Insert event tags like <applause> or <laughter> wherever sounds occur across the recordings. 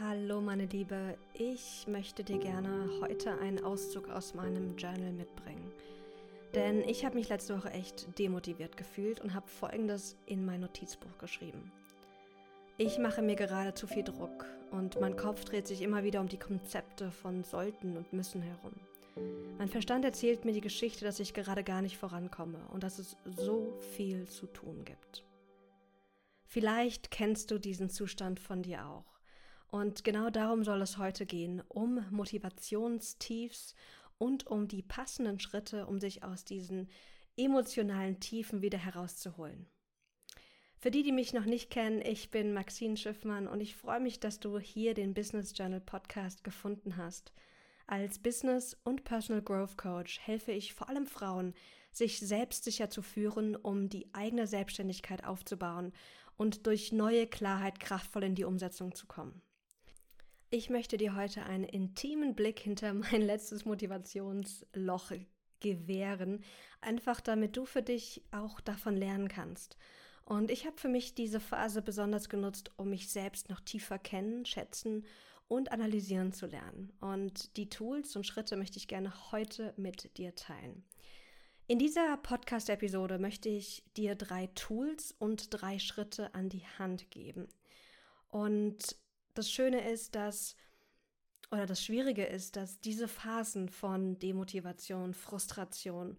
Hallo meine Liebe, ich möchte dir gerne heute einen Auszug aus meinem Journal mitbringen. Denn ich habe mich letzte Woche echt demotiviert gefühlt und habe Folgendes in mein Notizbuch geschrieben. Ich mache mir gerade zu viel Druck und mein Kopf dreht sich immer wieder um die Konzepte von sollten und müssen herum. Mein Verstand erzählt mir die Geschichte, dass ich gerade gar nicht vorankomme und dass es so viel zu tun gibt. Vielleicht kennst du diesen Zustand von dir auch. Und genau darum soll es heute gehen, um Motivationstiefs und um die passenden Schritte, um sich aus diesen emotionalen Tiefen wieder herauszuholen. Für die, die mich noch nicht kennen, ich bin Maxine Schiffmann und ich freue mich, dass du hier den Business Journal Podcast gefunden hast. Als Business- und Personal Growth Coach helfe ich vor allem Frauen, sich selbstsicher zu führen, um die eigene Selbstständigkeit aufzubauen und durch neue Klarheit kraftvoll in die Umsetzung zu kommen. Ich möchte dir heute einen intimen Blick hinter <laughs> mein letztes Motivationsloch gewähren, einfach damit du für dich auch davon lernen kannst. Und ich habe für mich diese Phase besonders genutzt, um mich selbst noch tiefer kennen, schätzen und analysieren zu lernen. Und die Tools und Schritte möchte ich gerne heute mit dir teilen. In dieser Podcast-Episode möchte ich dir drei Tools und drei Schritte an die Hand geben. Und das Schöne ist, dass, oder das Schwierige ist, dass diese Phasen von Demotivation, Frustration,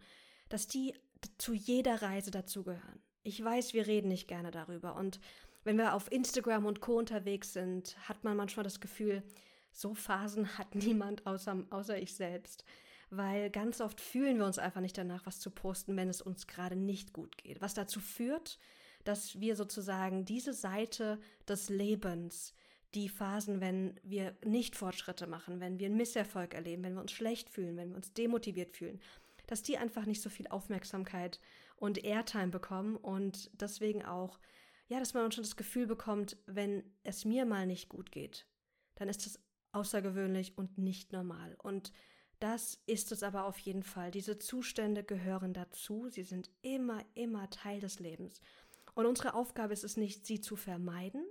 dass die zu jeder Reise dazugehören. Ich weiß, wir reden nicht gerne darüber. Und wenn wir auf Instagram und Co. unterwegs sind, hat man manchmal das Gefühl, so Phasen hat <laughs> niemand außer, außer ich selbst. Weil ganz oft fühlen wir uns einfach nicht danach, was zu posten, wenn es uns gerade nicht gut geht. Was dazu führt, dass wir sozusagen diese Seite des Lebens, die Phasen, wenn wir nicht Fortschritte machen, wenn wir einen Misserfolg erleben, wenn wir uns schlecht fühlen, wenn wir uns demotiviert fühlen, dass die einfach nicht so viel Aufmerksamkeit und Airtime bekommen und deswegen auch, ja, dass man schon das Gefühl bekommt, wenn es mir mal nicht gut geht, dann ist das außergewöhnlich und nicht normal. Und das ist es aber auf jeden Fall. Diese Zustände gehören dazu. Sie sind immer, immer Teil des Lebens. Und unsere Aufgabe ist es nicht, sie zu vermeiden,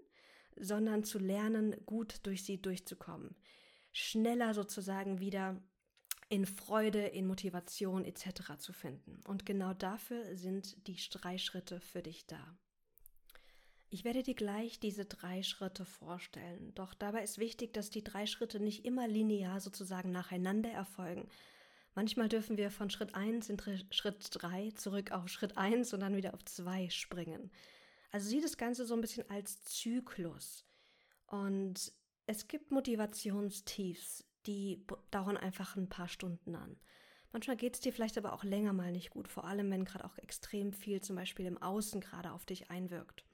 sondern zu lernen, gut durch sie durchzukommen. Schneller sozusagen wieder in Freude, in Motivation etc. zu finden. Und genau dafür sind die drei Schritte für dich da. Ich werde dir gleich diese drei Schritte vorstellen, doch dabei ist wichtig, dass die drei Schritte nicht immer linear sozusagen nacheinander erfolgen. Manchmal dürfen wir von Schritt 1 in Schritt 3 zurück auf Schritt 1 und dann wieder auf 2 springen. Also sieh das Ganze so ein bisschen als Zyklus. Und es gibt Motivationstiefs, die dauern einfach ein paar Stunden an. Manchmal geht es dir vielleicht aber auch länger mal nicht gut, vor allem wenn gerade auch extrem viel zum Beispiel im Außen gerade auf dich einwirkt.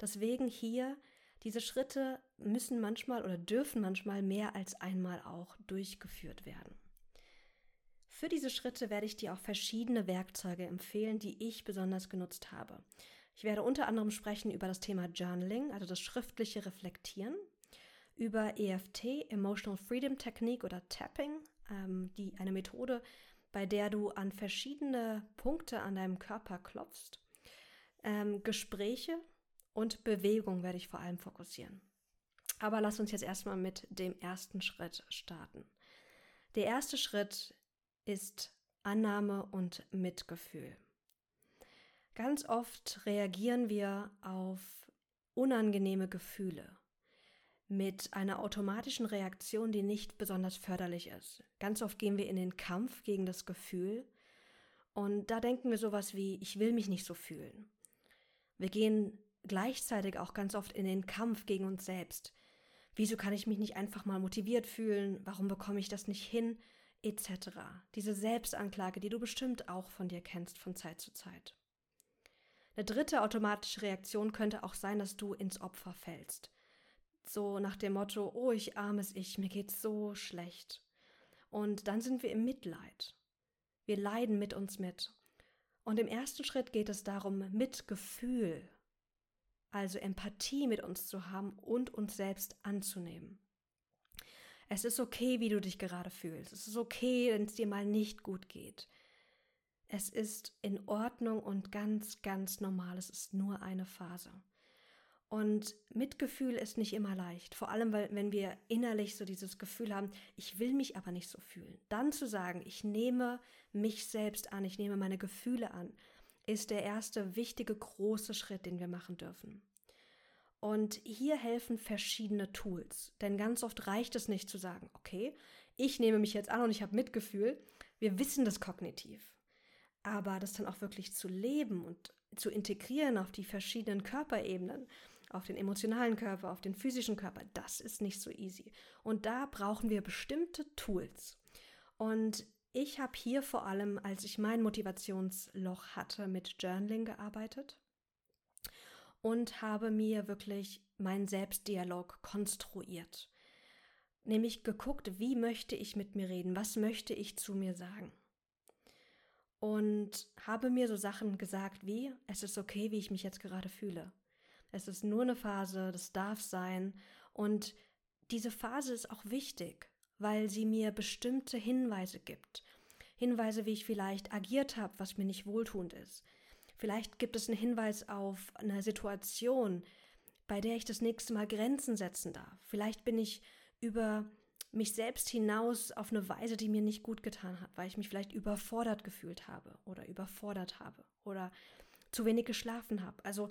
Deswegen hier, diese Schritte müssen manchmal oder dürfen manchmal mehr als einmal auch durchgeführt werden. Für diese Schritte werde ich dir auch verschiedene Werkzeuge empfehlen, die ich besonders genutzt habe. Ich werde unter anderem sprechen über das Thema Journaling, also das schriftliche Reflektieren, über EFT, Emotional Freedom Technique oder Tapping, ähm, die eine Methode, bei der du an verschiedene Punkte an deinem Körper klopfst. Ähm, Gespräche und Bewegung werde ich vor allem fokussieren. Aber lass uns jetzt erstmal mit dem ersten Schritt starten. Der erste Schritt ist Annahme und Mitgefühl. Ganz oft reagieren wir auf unangenehme Gefühle mit einer automatischen Reaktion, die nicht besonders förderlich ist. Ganz oft gehen wir in den Kampf gegen das Gefühl und da denken wir sowas wie, ich will mich nicht so fühlen. Wir gehen gleichzeitig auch ganz oft in den Kampf gegen uns selbst. Wieso kann ich mich nicht einfach mal motiviert fühlen? Warum bekomme ich das nicht hin? Etc. Diese Selbstanklage, die du bestimmt auch von dir kennst von Zeit zu Zeit. Eine dritte automatische Reaktion könnte auch sein, dass du ins Opfer fällst. So nach dem Motto, oh, ich armes Ich, mir geht's so schlecht. Und dann sind wir im Mitleid. Wir leiden mit uns mit. Und im ersten Schritt geht es darum, Mitgefühl, also Empathie mit uns zu haben und uns selbst anzunehmen. Es ist okay, wie du dich gerade fühlst. Es ist okay, wenn es dir mal nicht gut geht. Es ist in Ordnung und ganz, ganz normal. Es ist nur eine Phase. Und Mitgefühl ist nicht immer leicht, vor allem weil, wenn wir innerlich so dieses Gefühl haben, ich will mich aber nicht so fühlen. Dann zu sagen, ich nehme mich selbst an, ich nehme meine Gefühle an, ist der erste wichtige große Schritt, den wir machen dürfen. Und hier helfen verschiedene Tools, denn ganz oft reicht es nicht zu sagen, okay, ich nehme mich jetzt an und ich habe Mitgefühl. Wir wissen das kognitiv. Aber das dann auch wirklich zu leben und zu integrieren auf die verschiedenen Körperebenen, auf den emotionalen Körper, auf den physischen Körper, das ist nicht so easy. Und da brauchen wir bestimmte Tools. Und ich habe hier vor allem, als ich mein Motivationsloch hatte, mit Journaling gearbeitet und habe mir wirklich meinen Selbstdialog konstruiert. Nämlich geguckt, wie möchte ich mit mir reden, was möchte ich zu mir sagen. Und habe mir so Sachen gesagt wie, es ist okay, wie ich mich jetzt gerade fühle. Es ist nur eine Phase, das darf sein. Und diese Phase ist auch wichtig, weil sie mir bestimmte Hinweise gibt. Hinweise, wie ich vielleicht agiert habe, was mir nicht wohltuend ist. Vielleicht gibt es einen Hinweis auf eine Situation, bei der ich das nächste Mal Grenzen setzen darf. Vielleicht bin ich über mich selbst hinaus auf eine Weise, die mir nicht gut getan hat, weil ich mich vielleicht überfordert gefühlt habe oder überfordert habe oder zu wenig geschlafen habe. Also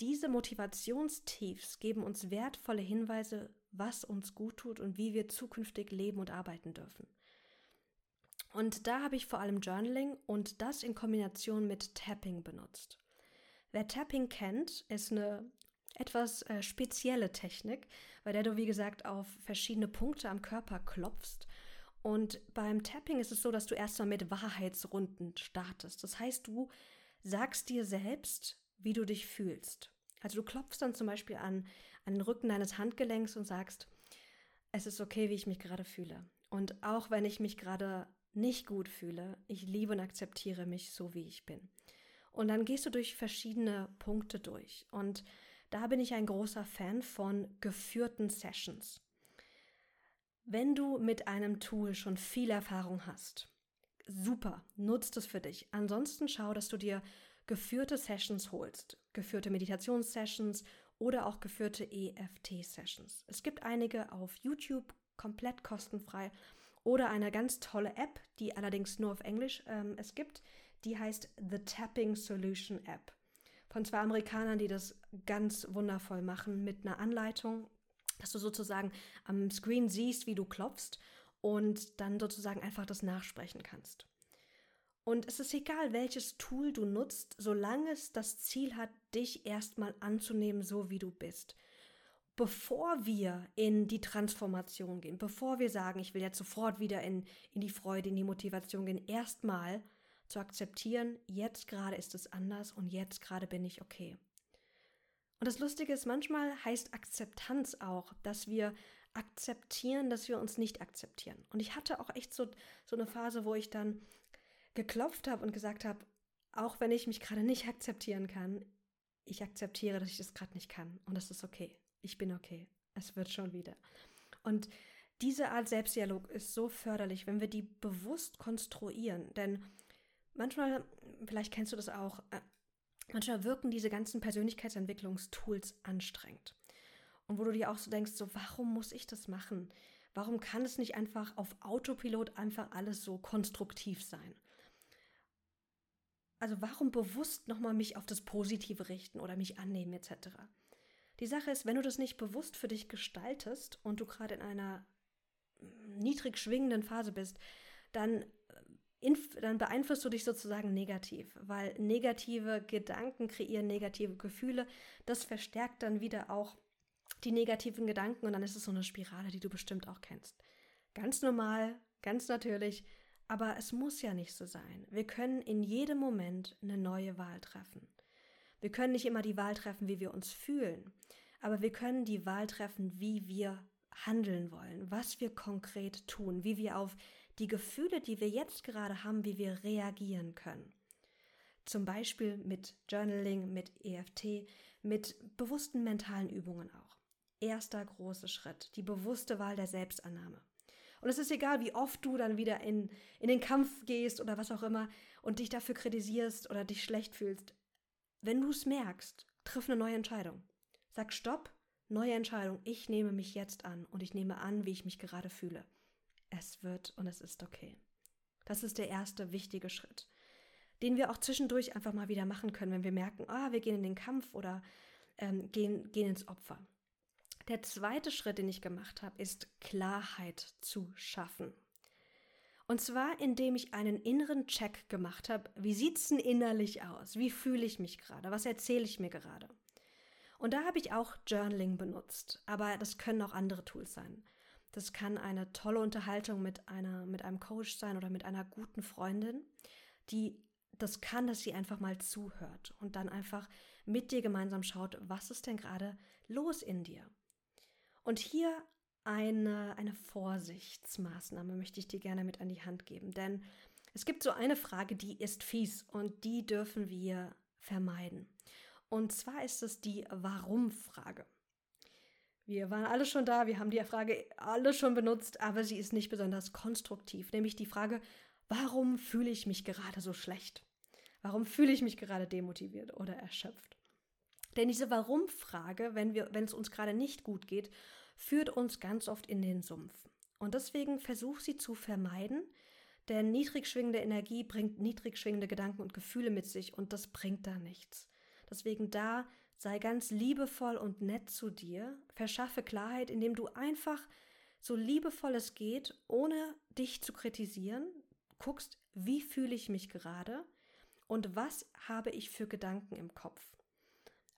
diese Motivationstiefs geben uns wertvolle Hinweise, was uns gut tut und wie wir zukünftig leben und arbeiten dürfen. Und da habe ich vor allem Journaling und das in Kombination mit Tapping benutzt. Wer Tapping kennt, ist eine etwas äh, spezielle Technik, bei der du, wie gesagt, auf verschiedene Punkte am Körper klopfst. Und beim Tapping ist es so, dass du erstmal mit Wahrheitsrunden startest. Das heißt, du sagst dir selbst, wie du dich fühlst. Also du klopfst dann zum Beispiel an, an den Rücken deines Handgelenks und sagst, es ist okay, wie ich mich gerade fühle. Und auch wenn ich mich gerade nicht gut fühle, ich liebe und akzeptiere mich so, wie ich bin. Und dann gehst du durch verschiedene Punkte durch. Und da bin ich ein großer Fan von geführten Sessions. Wenn du mit einem Tool schon viel Erfahrung hast, super, nutzt es für dich. Ansonsten schau, dass du dir geführte Sessions holst, geführte Meditationssessions oder auch geführte EFT-Sessions. Es gibt einige auf YouTube komplett kostenfrei oder eine ganz tolle App, die allerdings nur auf Englisch ähm, es gibt, die heißt The Tapping Solution App. Von zwei Amerikanern, die das ganz wundervoll machen mit einer Anleitung, dass du sozusagen am Screen siehst, wie du klopfst und dann sozusagen einfach das nachsprechen kannst. Und es ist egal, welches Tool du nutzt, solange es das Ziel hat, dich erstmal anzunehmen, so wie du bist. Bevor wir in die Transformation gehen, bevor wir sagen, ich will jetzt sofort wieder in, in die Freude, in die Motivation gehen, erstmal zu akzeptieren, jetzt gerade ist es anders und jetzt gerade bin ich okay. Und das Lustige ist, manchmal heißt Akzeptanz auch, dass wir akzeptieren, dass wir uns nicht akzeptieren. Und ich hatte auch echt so, so eine Phase, wo ich dann geklopft habe und gesagt habe, auch wenn ich mich gerade nicht akzeptieren kann, ich akzeptiere, dass ich das gerade nicht kann. Und das ist okay. Ich bin okay. Es wird schon wieder. Und diese Art Selbstdialog ist so förderlich, wenn wir die bewusst konstruieren. Denn manchmal, vielleicht kennst du das auch, äh, manchmal wirken diese ganzen Persönlichkeitsentwicklungstools anstrengend. Und wo du dir auch so denkst, so, warum muss ich das machen? Warum kann es nicht einfach auf Autopilot einfach alles so konstruktiv sein? Also warum bewusst nochmal mich auf das Positive richten oder mich annehmen etc. Die Sache ist, wenn du das nicht bewusst für dich gestaltest und du gerade in einer niedrig schwingenden Phase bist, dann, dann beeinflusst du dich sozusagen negativ, weil negative Gedanken kreieren negative Gefühle. Das verstärkt dann wieder auch die negativen Gedanken und dann ist es so eine Spirale, die du bestimmt auch kennst. Ganz normal, ganz natürlich, aber es muss ja nicht so sein. Wir können in jedem Moment eine neue Wahl treffen. Wir können nicht immer die Wahl treffen, wie wir uns fühlen, aber wir können die Wahl treffen, wie wir handeln wollen, was wir konkret tun, wie wir auf die Gefühle, die wir jetzt gerade haben, wie wir reagieren können. Zum Beispiel mit Journaling, mit EFT, mit bewussten mentalen Übungen auch. Erster großer Schritt, die bewusste Wahl der Selbstannahme. Und es ist egal, wie oft du dann wieder in, in den Kampf gehst oder was auch immer und dich dafür kritisierst oder dich schlecht fühlst. Wenn du es merkst, triff eine neue Entscheidung. Sag Stopp, neue Entscheidung. Ich nehme mich jetzt an und ich nehme an, wie ich mich gerade fühle. Es wird und es ist okay. Das ist der erste wichtige Schritt, den wir auch zwischendurch einfach mal wieder machen können, wenn wir merken, ah, wir gehen in den Kampf oder ähm, gehen, gehen ins Opfer. Der zweite Schritt, den ich gemacht habe, ist Klarheit zu schaffen. Und zwar, indem ich einen inneren Check gemacht habe. Wie sieht es denn innerlich aus? Wie fühle ich mich gerade? Was erzähle ich mir gerade? Und da habe ich auch Journaling benutzt, aber das können auch andere Tools sein. Das kann eine tolle Unterhaltung mit einer mit einem Coach sein oder mit einer guten Freundin, die das kann, dass sie einfach mal zuhört und dann einfach mit dir gemeinsam schaut, was ist denn gerade los in dir? Und hier eine, eine Vorsichtsmaßnahme möchte ich dir gerne mit an die Hand geben. Denn es gibt so eine Frage, die ist fies und die dürfen wir vermeiden. Und zwar ist es die Warum-Frage. Wir waren alle schon da, wir haben die Frage alle schon benutzt, aber sie ist nicht besonders konstruktiv. Nämlich die Frage, warum fühle ich mich gerade so schlecht? Warum fühle ich mich gerade demotiviert oder erschöpft? Denn diese Warum-Frage, wenn, wenn es uns gerade nicht gut geht, führt uns ganz oft in den Sumpf. Und deswegen versuch sie zu vermeiden, denn niedrig schwingende Energie bringt niedrig schwingende Gedanken und Gefühle mit sich und das bringt da nichts. Deswegen da sei ganz liebevoll und nett zu dir, verschaffe Klarheit, indem du einfach so liebevoll es geht, ohne dich zu kritisieren, guckst, wie fühle ich mich gerade und was habe ich für Gedanken im Kopf.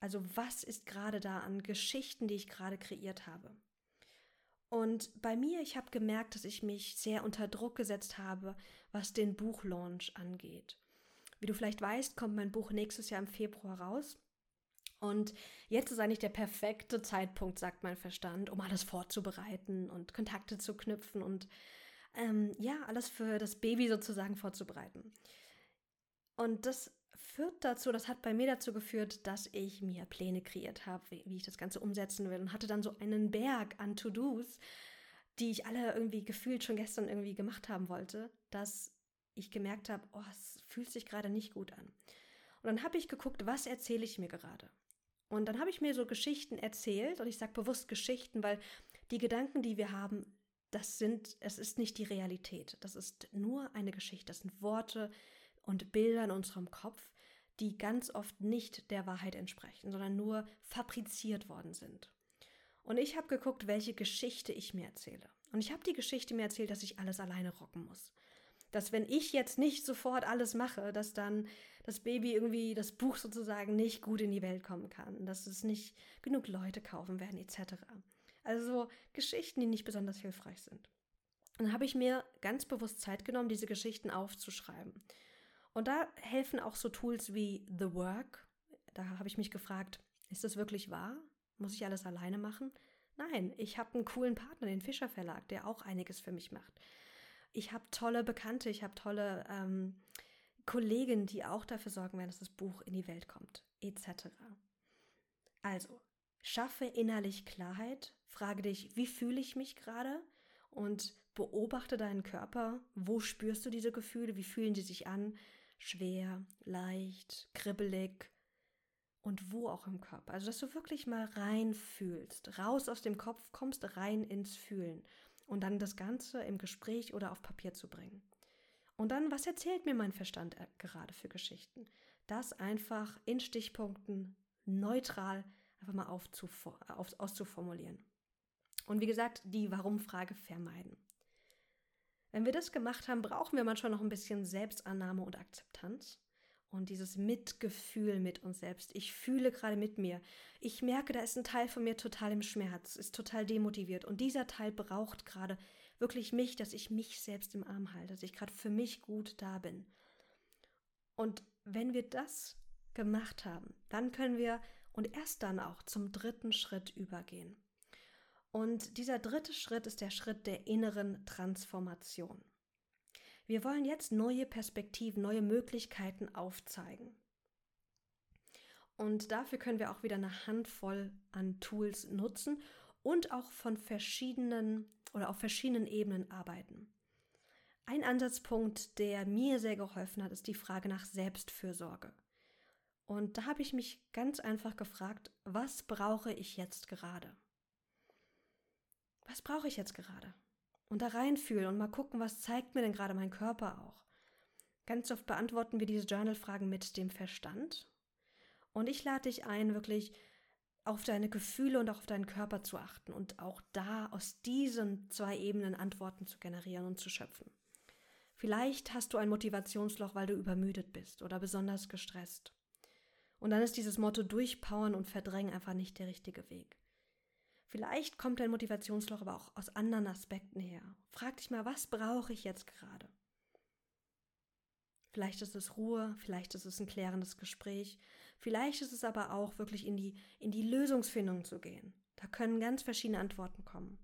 Also was ist gerade da an Geschichten, die ich gerade kreiert habe. Und bei mir, ich habe gemerkt, dass ich mich sehr unter Druck gesetzt habe, was den Buchlaunch angeht. Wie du vielleicht weißt, kommt mein Buch nächstes Jahr im Februar raus. Und jetzt ist eigentlich der perfekte Zeitpunkt, sagt mein Verstand, um alles vorzubereiten und Kontakte zu knüpfen und ähm, ja, alles für das Baby sozusagen vorzubereiten. Und das führt dazu, das hat bei mir dazu geführt, dass ich mir Pläne kreiert habe, wie, wie ich das Ganze umsetzen will und hatte dann so einen Berg an To-Dos, die ich alle irgendwie gefühlt schon gestern irgendwie gemacht haben wollte, dass ich gemerkt habe, oh, es fühlt sich gerade nicht gut an. Und dann habe ich geguckt, was erzähle ich mir gerade? Und dann habe ich mir so Geschichten erzählt und ich sage bewusst Geschichten, weil die Gedanken, die wir haben, das sind, es ist nicht die Realität. Das ist nur eine Geschichte. Das sind Worte und Bilder in unserem Kopf, die ganz oft nicht der Wahrheit entsprechen, sondern nur fabriziert worden sind. Und ich habe geguckt, welche Geschichte ich mir erzähle. Und ich habe die Geschichte mir erzählt, dass ich alles alleine rocken muss. Dass wenn ich jetzt nicht sofort alles mache, dass dann das Baby irgendwie das Buch sozusagen nicht gut in die Welt kommen kann, dass es nicht genug Leute kaufen werden etc. Also Geschichten, die nicht besonders hilfreich sind. Dann habe ich mir ganz bewusst Zeit genommen, diese Geschichten aufzuschreiben. Und da helfen auch so Tools wie The Work. Da habe ich mich gefragt, ist das wirklich wahr? Muss ich alles alleine machen? Nein, ich habe einen coolen Partner, den Fischer Verlag, der auch einiges für mich macht. Ich habe tolle Bekannte, ich habe tolle ähm, Kollegen, die auch dafür sorgen werden, dass das Buch in die Welt kommt, etc. Also, schaffe innerlich Klarheit, frage dich, wie fühle ich mich gerade und beobachte deinen Körper, wo spürst du diese Gefühle, wie fühlen die sich an, schwer, leicht, kribbelig und wo auch im Körper. Also, dass du wirklich mal rein fühlst, raus aus dem Kopf kommst, rein ins Fühlen und dann das Ganze im Gespräch oder auf Papier zu bringen. Und dann, was erzählt mir mein Verstand äh, gerade für Geschichten? Das einfach in Stichpunkten neutral einfach mal auf, auszuformulieren. Und wie gesagt, die Warum-Frage vermeiden. Wenn wir das gemacht haben, brauchen wir manchmal noch ein bisschen Selbstannahme und Akzeptanz und dieses Mitgefühl mit uns selbst. Ich fühle gerade mit mir. Ich merke, da ist ein Teil von mir total im Schmerz, ist total demotiviert und dieser Teil braucht gerade wirklich mich, dass ich mich selbst im Arm halte, dass ich gerade für mich gut da bin. Und wenn wir das gemacht haben, dann können wir und erst dann auch zum dritten Schritt übergehen. Und dieser dritte Schritt ist der Schritt der inneren Transformation. Wir wollen jetzt neue Perspektiven, neue Möglichkeiten aufzeigen. Und dafür können wir auch wieder eine Handvoll an Tools nutzen und auch von verschiedenen oder auf verschiedenen Ebenen arbeiten. Ein Ansatzpunkt, der mir sehr geholfen hat, ist die Frage nach Selbstfürsorge. Und da habe ich mich ganz einfach gefragt, was brauche ich jetzt gerade? Was brauche ich jetzt gerade? Und da reinfühlen und mal gucken, was zeigt mir denn gerade mein Körper auch. Ganz oft beantworten wir diese Journal-Fragen mit dem Verstand. Und ich lade dich ein, wirklich auf deine Gefühle und auch auf deinen Körper zu achten und auch da aus diesen zwei Ebenen Antworten zu generieren und zu schöpfen. Vielleicht hast du ein Motivationsloch, weil du übermüdet bist oder besonders gestresst. Und dann ist dieses Motto durchpowern und verdrängen einfach nicht der richtige Weg. Vielleicht kommt dein Motivationsloch aber auch aus anderen Aspekten her. Frag dich mal, was brauche ich jetzt gerade? Vielleicht ist es Ruhe, vielleicht ist es ein klärendes Gespräch, vielleicht ist es aber auch wirklich in die, in die Lösungsfindung zu gehen. Da können ganz verschiedene Antworten kommen.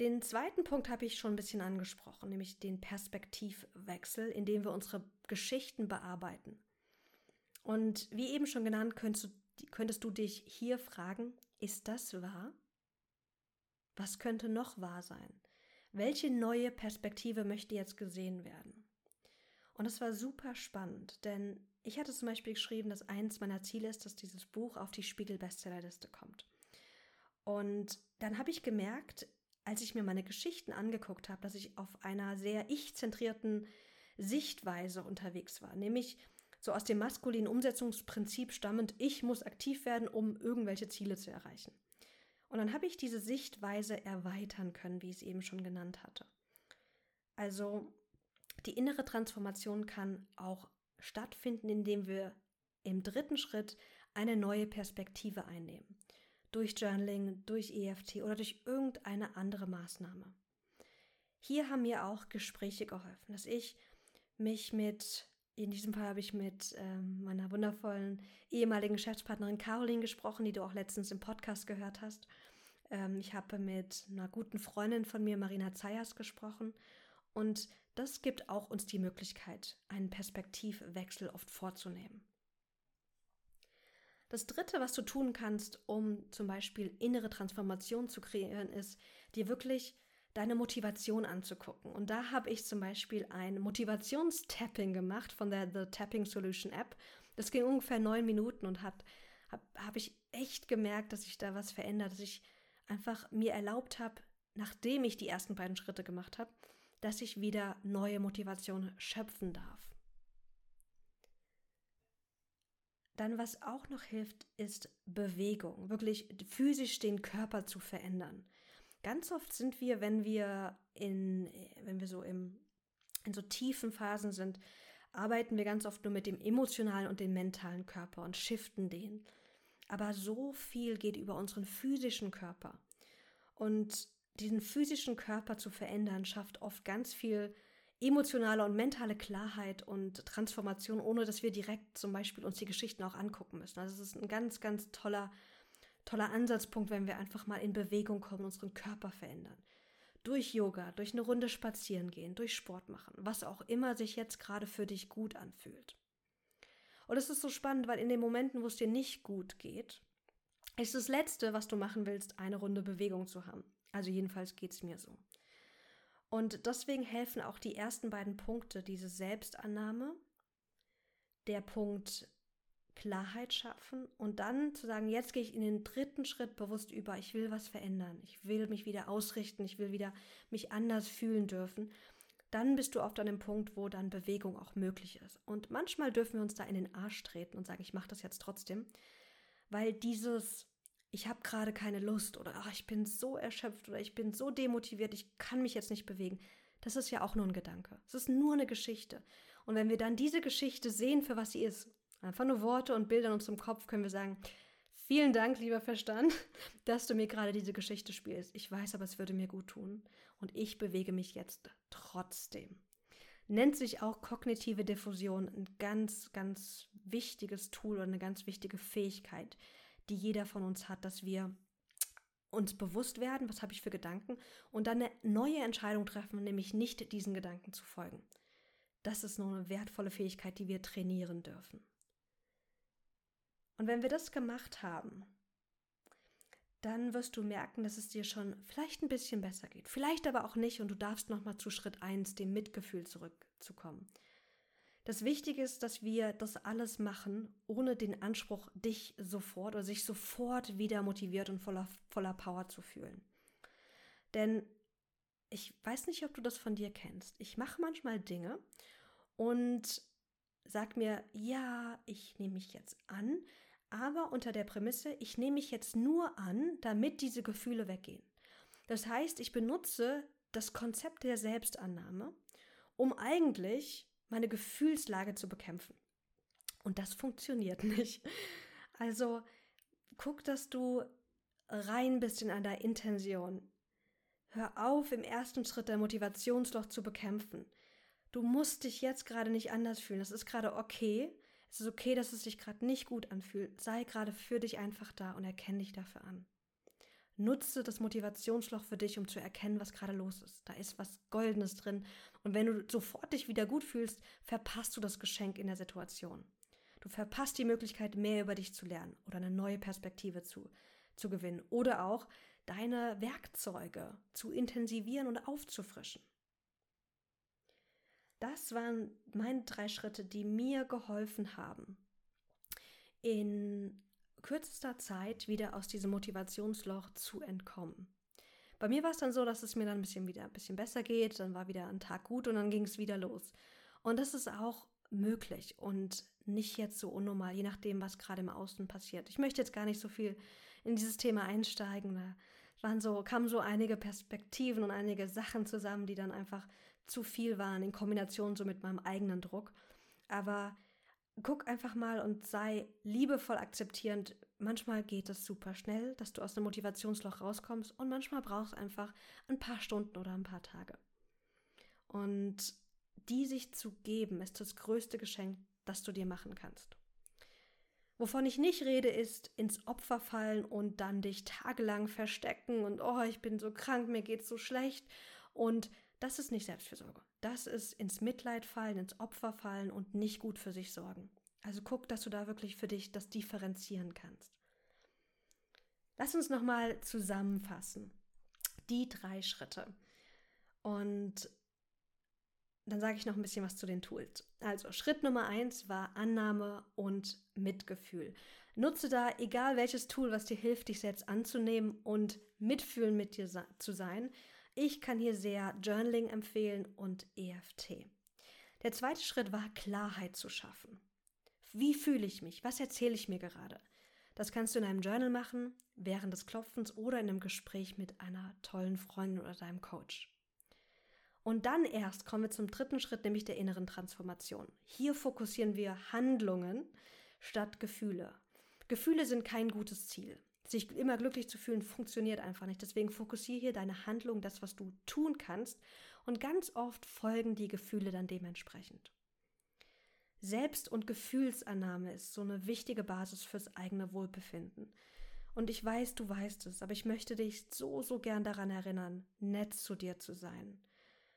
Den zweiten Punkt habe ich schon ein bisschen angesprochen, nämlich den Perspektivwechsel, indem wir unsere Geschichten bearbeiten. Und wie eben schon genannt, könntest du, könntest du dich hier fragen, ist das wahr? Was könnte noch wahr sein? Welche neue Perspektive möchte jetzt gesehen werden? Und es war super spannend, denn ich hatte zum Beispiel geschrieben, dass eins meiner Ziele ist, dass dieses Buch auf die Spiegel-Bestsellerliste kommt. Und dann habe ich gemerkt, als ich mir meine Geschichten angeguckt habe, dass ich auf einer sehr ich-zentrierten Sichtweise unterwegs war, nämlich so aus dem maskulinen Umsetzungsprinzip stammend, ich muss aktiv werden, um irgendwelche Ziele zu erreichen. Und dann habe ich diese Sichtweise erweitern können, wie ich es eben schon genannt hatte. Also die innere Transformation kann auch stattfinden, indem wir im dritten Schritt eine neue Perspektive einnehmen. Durch Journaling, durch EFT oder durch irgendeine andere Maßnahme. Hier haben mir auch Gespräche geholfen, dass ich mich mit in diesem Fall habe ich mit ähm, meiner wundervollen ehemaligen Geschäftspartnerin Caroline gesprochen, die du auch letztens im Podcast gehört hast. Ähm, ich habe mit einer guten Freundin von mir, Marina Zayas, gesprochen. Und das gibt auch uns die Möglichkeit, einen Perspektivwechsel oft vorzunehmen. Das Dritte, was du tun kannst, um zum Beispiel innere Transformation zu kreieren, ist, dir wirklich deine Motivation anzugucken. Und da habe ich zum Beispiel ein Motivationstapping gemacht von der The Tapping Solution App. Das ging ungefähr neun Minuten und habe hab, hab ich echt gemerkt, dass sich da was verändert, dass ich einfach mir erlaubt habe, nachdem ich die ersten beiden Schritte gemacht habe, dass ich wieder neue Motivation schöpfen darf. Dann, was auch noch hilft, ist Bewegung, wirklich physisch den Körper zu verändern. Ganz oft sind wir, wenn wir in, wenn wir so im, in so tiefen Phasen sind, arbeiten wir ganz oft nur mit dem emotionalen und dem mentalen Körper und shiften den. Aber so viel geht über unseren physischen Körper. Und diesen physischen Körper zu verändern, schafft oft ganz viel emotionale und mentale Klarheit und Transformation, ohne dass wir direkt zum Beispiel uns die Geschichten auch angucken müssen. Also es ist ein ganz, ganz toller toller Ansatzpunkt, wenn wir einfach mal in Bewegung kommen, unseren Körper verändern. Durch Yoga, durch eine Runde spazieren gehen, durch Sport machen, was auch immer sich jetzt gerade für dich gut anfühlt. Und es ist so spannend, weil in den Momenten, wo es dir nicht gut geht, ist das Letzte, was du machen willst, eine Runde Bewegung zu haben. Also jedenfalls geht es mir so. Und deswegen helfen auch die ersten beiden Punkte, diese Selbstannahme, der Punkt Klarheit schaffen und dann zu sagen, jetzt gehe ich in den dritten Schritt bewusst über, ich will was verändern, ich will mich wieder ausrichten, ich will wieder mich anders fühlen dürfen, dann bist du oft an dem Punkt, wo dann Bewegung auch möglich ist. Und manchmal dürfen wir uns da in den Arsch treten und sagen, ich mache das jetzt trotzdem, weil dieses ich habe gerade keine Lust oder ach, ich bin so erschöpft oder ich bin so demotiviert, ich kann mich jetzt nicht bewegen. Das ist ja auch nur ein Gedanke. Es ist nur eine Geschichte. Und wenn wir dann diese Geschichte sehen, für was sie ist, Einfach nur Worte und Bilder in unserem Kopf können wir sagen, vielen Dank, lieber Verstand, <laughs> dass du mir gerade diese Geschichte spielst. Ich weiß aber, es würde mir gut tun. Und ich bewege mich jetzt trotzdem. Nennt sich auch kognitive Diffusion ein ganz, ganz wichtiges Tool oder eine ganz wichtige Fähigkeit, die jeder von uns hat, dass wir uns bewusst werden, was habe ich für Gedanken und dann eine neue Entscheidung treffen, nämlich nicht diesen Gedanken zu folgen. Das ist nur eine wertvolle Fähigkeit, die wir trainieren dürfen. Und wenn wir das gemacht haben, dann wirst du merken, dass es dir schon vielleicht ein bisschen besser geht. Vielleicht aber auch nicht und du darfst nochmal zu Schritt 1, dem Mitgefühl zurückzukommen. Das Wichtige ist, dass wir das alles machen, ohne den Anspruch, dich sofort oder sich sofort wieder motiviert und voller, voller Power zu fühlen. Denn ich weiß nicht, ob du das von dir kennst. Ich mache manchmal Dinge und sag mir, ja, ich nehme mich jetzt an, aber unter der Prämisse, ich nehme mich jetzt nur an, damit diese Gefühle weggehen. Das heißt, ich benutze das Konzept der Selbstannahme, um eigentlich meine Gefühlslage zu bekämpfen. Und das funktioniert <laughs> nicht. Also guck, dass du rein bist in einer Intention. Hör auf, im ersten Schritt dein Motivationsloch zu bekämpfen. Du musst dich jetzt gerade nicht anders fühlen. Das ist gerade okay. Es ist okay, dass es sich gerade nicht gut anfühlt. Sei gerade für dich einfach da und erkenne dich dafür an. Nutze das Motivationsloch für dich, um zu erkennen, was gerade los ist. Da ist was Goldenes drin. Und wenn du sofort dich wieder gut fühlst, verpasst du das Geschenk in der Situation. Du verpasst die Möglichkeit, mehr über dich zu lernen oder eine neue Perspektive zu, zu gewinnen. Oder auch deine Werkzeuge zu intensivieren und aufzufrischen. Das waren meine drei Schritte, die mir geholfen haben, in kürzester Zeit wieder aus diesem Motivationsloch zu entkommen. Bei mir war es dann so, dass es mir dann ein bisschen wieder ein bisschen besser geht, dann war wieder ein Tag gut und dann ging es wieder los. Und das ist auch möglich und nicht jetzt so unnormal, je nachdem, was gerade im Außen passiert. Ich möchte jetzt gar nicht so viel in dieses Thema einsteigen. Da waren so, kamen so einige Perspektiven und einige Sachen zusammen, die dann einfach zu viel waren in Kombination so mit meinem eigenen Druck. Aber guck einfach mal und sei liebevoll akzeptierend. Manchmal geht es super schnell, dass du aus dem Motivationsloch rauskommst und manchmal brauchst du einfach ein paar Stunden oder ein paar Tage. Und die sich zu geben, ist das größte Geschenk, das du dir machen kannst. Wovon ich nicht rede, ist ins Opfer fallen und dann dich tagelang verstecken und oh, ich bin so krank, mir geht's so schlecht und das ist nicht Selbstfürsorge. Das ist ins Mitleid fallen, ins Opfer fallen und nicht gut für sich sorgen. Also guck, dass du da wirklich für dich das differenzieren kannst. Lass uns nochmal zusammenfassen. Die drei Schritte. Und dann sage ich noch ein bisschen was zu den Tools. Also Schritt Nummer eins war Annahme und Mitgefühl. Nutze da, egal welches Tool, was dir hilft, dich selbst anzunehmen und mitfühlen mit dir zu sein. Ich kann hier sehr Journaling empfehlen und EFT. Der zweite Schritt war Klarheit zu schaffen. Wie fühle ich mich? Was erzähle ich mir gerade? Das kannst du in einem Journal machen, während des Klopfens oder in einem Gespräch mit einer tollen Freundin oder deinem Coach. Und dann erst kommen wir zum dritten Schritt, nämlich der inneren Transformation. Hier fokussieren wir Handlungen statt Gefühle. Gefühle sind kein gutes Ziel sich immer glücklich zu fühlen, funktioniert einfach nicht. Deswegen fokussiere hier deine Handlung, das, was du tun kannst. Und ganz oft folgen die Gefühle dann dementsprechend. Selbst- und Gefühlsannahme ist so eine wichtige Basis fürs eigene Wohlbefinden. Und ich weiß, du weißt es, aber ich möchte dich so, so gern daran erinnern, nett zu dir zu sein.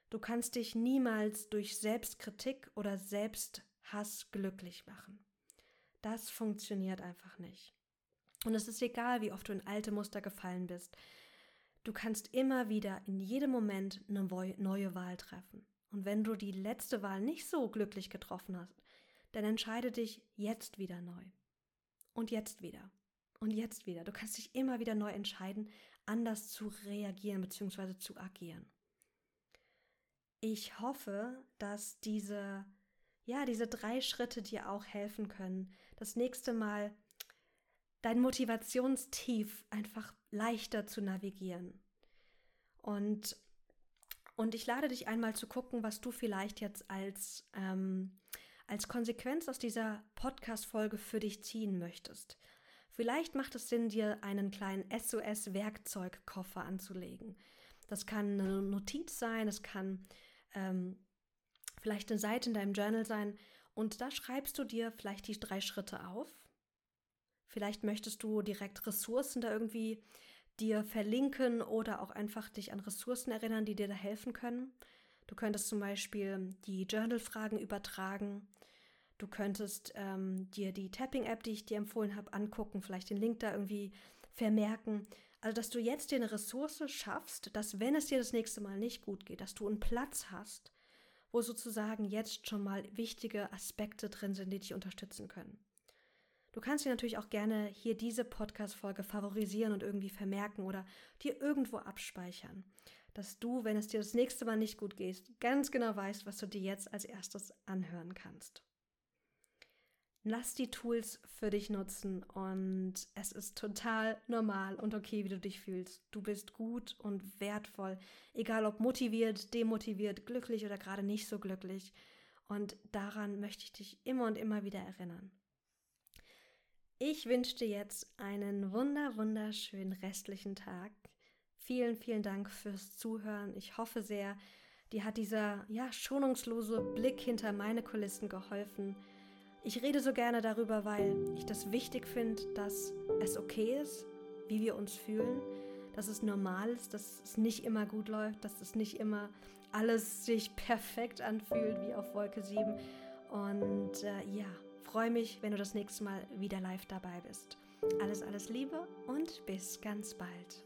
Du kannst dich niemals durch Selbstkritik oder Selbsthass glücklich machen. Das funktioniert einfach nicht. Und es ist egal, wie oft du in alte Muster gefallen bist. Du kannst immer wieder in jedem Moment eine neue Wahl treffen. Und wenn du die letzte Wahl nicht so glücklich getroffen hast, dann entscheide dich jetzt wieder neu. Und jetzt wieder. Und jetzt wieder. Du kannst dich immer wieder neu entscheiden, anders zu reagieren bzw. zu agieren. Ich hoffe, dass diese, ja, diese drei Schritte dir auch helfen können, das nächste Mal dein Motivationstief einfach leichter zu navigieren. Und, und ich lade dich einmal zu gucken, was du vielleicht jetzt als, ähm, als Konsequenz aus dieser Podcast-Folge für dich ziehen möchtest. Vielleicht macht es Sinn, dir einen kleinen SOS-Werkzeugkoffer anzulegen. Das kann eine Notiz sein, es kann ähm, vielleicht eine Seite in deinem Journal sein und da schreibst du dir vielleicht die drei Schritte auf Vielleicht möchtest du direkt Ressourcen da irgendwie dir verlinken oder auch einfach dich an Ressourcen erinnern, die dir da helfen können. Du könntest zum Beispiel die Journal-Fragen übertragen. Du könntest ähm, dir die Tapping-App, die ich dir empfohlen habe, angucken, vielleicht den Link da irgendwie vermerken. Also, dass du jetzt dir eine Ressource schaffst, dass wenn es dir das nächste Mal nicht gut geht, dass du einen Platz hast, wo sozusagen jetzt schon mal wichtige Aspekte drin sind, die dich unterstützen können. Du kannst dir natürlich auch gerne hier diese Podcast-Folge favorisieren und irgendwie vermerken oder dir irgendwo abspeichern, dass du, wenn es dir das nächste Mal nicht gut geht, ganz genau weißt, was du dir jetzt als erstes anhören kannst. Lass die Tools für dich nutzen und es ist total normal und okay, wie du dich fühlst. Du bist gut und wertvoll, egal ob motiviert, demotiviert, glücklich oder gerade nicht so glücklich. Und daran möchte ich dich immer und immer wieder erinnern. Ich wünsche dir jetzt einen wunder, wunderschönen restlichen Tag. Vielen, vielen Dank fürs Zuhören. Ich hoffe sehr, dir hat dieser ja, schonungslose Blick hinter meine Kulissen geholfen. Ich rede so gerne darüber, weil ich das wichtig finde, dass es okay ist, wie wir uns fühlen, dass es normal ist, dass es nicht immer gut läuft, dass es nicht immer alles sich <laughs> perfekt anfühlt wie auf Wolke 7. Und äh, ja, freue mich, wenn du das nächste Mal wieder live dabei bist. Alles, alles Liebe und bis ganz bald.